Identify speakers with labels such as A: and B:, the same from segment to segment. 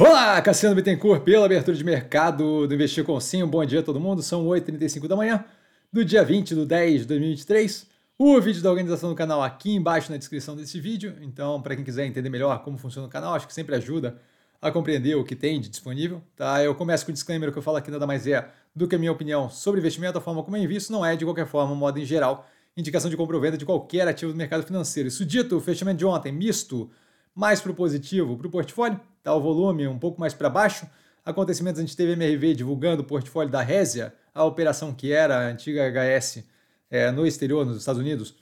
A: Olá, Cassiano Bittencourt, pela abertura de mercado do Investir com Sim. Bom dia a todo mundo, são 8h35 da manhã do dia 20 de 10 de 2023. O vídeo da organização do canal aqui embaixo na descrição desse vídeo. Então, para quem quiser entender melhor como funciona o canal, acho que sempre ajuda a compreender o que tem de disponível. Tá? Eu começo com o disclaimer que eu falo aqui nada mais é do que a minha opinião sobre investimento, a forma como eu invisto, não é, de qualquer forma, modo em geral, indicação de compra ou venda de qualquer ativo do mercado financeiro. Isso dito, o fechamento de ontem, misto, mais para o positivo para o portfólio, tá? o volume um pouco mais para baixo. Acontecimentos, a gente teve MRV divulgando o portfólio da Resia, a operação que era a antiga HS é, no exterior, nos Estados Unidos,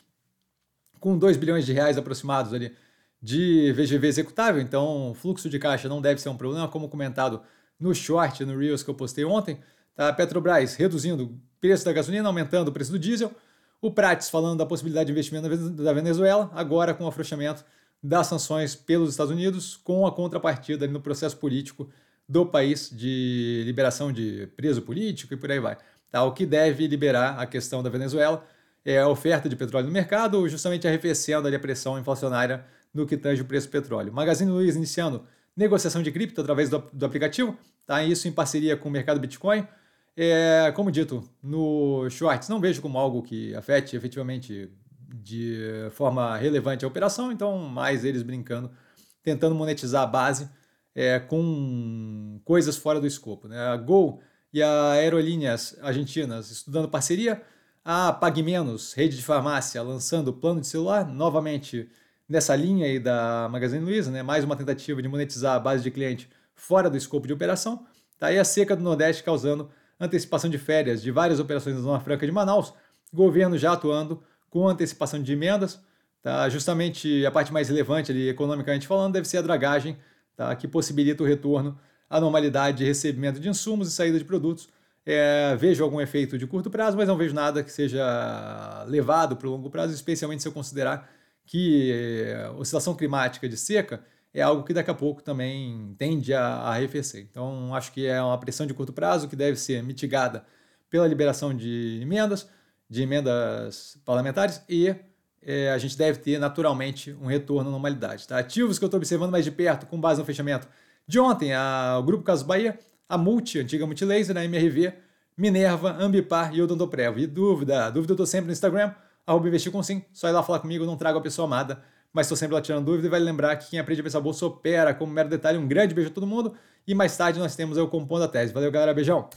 A: com 2 bilhões de reais aproximados ali de VGV executável, então fluxo de caixa não deve ser um problema, como comentado no short, no Reels que eu postei ontem. Tá? Petrobras reduzindo o preço da gasolina, aumentando o preço do diesel. O Prates falando da possibilidade de investimento da Venezuela, agora com o afrouxamento das sanções pelos Estados Unidos, com a contrapartida no processo político do país de liberação de preso político e por aí vai. Tá? O que deve liberar a questão da Venezuela é a oferta de petróleo no mercado, justamente arrefecendo a pressão inflacionária no que tange o preço do petróleo. Magazine Luiza iniciando negociação de cripto através do, do aplicativo, tá? isso em parceria com o mercado Bitcoin. É, como dito no shorts, não vejo como algo que afete efetivamente de forma relevante a operação, então mais eles brincando, tentando monetizar a base é, com coisas fora do escopo. Né? A Gol e a Aerolíneas Argentinas estudando parceria, a Pague Menos, rede de farmácia, lançando plano de celular, novamente nessa linha aí da Magazine Luiza, né? mais uma tentativa de monetizar a base de cliente fora do escopo de operação. Tá aí a seca do Nordeste causando antecipação de férias de várias operações da Zona Franca de Manaus, governo já atuando com antecipação de emendas. Tá? Justamente a parte mais relevante ali, economicamente falando, deve ser a dragagem, tá? que possibilita o retorno à normalidade de recebimento de insumos e saída de produtos. É, vejo algum efeito de curto prazo, mas não vejo nada que seja levado para o longo prazo, especialmente se eu considerar que é, oscilação climática de seca é algo que daqui a pouco também tende a, a arrefecer. Então, acho que é uma pressão de curto prazo que deve ser mitigada pela liberação de emendas, de emendas parlamentares e é, a gente deve ter naturalmente um retorno à normalidade. Tá? Ativos que eu estou observando mais de perto, com base no fechamento de ontem, a, o Grupo Caso Bahia, a Multi, antiga Multilaser, a MRV, Minerva, Ambipar e Odontoprev. E dúvida, dúvida eu estou sempre no Instagram, arroba investir com sim, só ir lá falar comigo, não trago a pessoa amada, mas estou sempre lá tirando dúvida e vai lembrar que quem aprende a pensar bolsa opera, como mero detalhe, um grande beijo a todo mundo e mais tarde nós temos o Compondo a Tese. Valeu galera, beijão!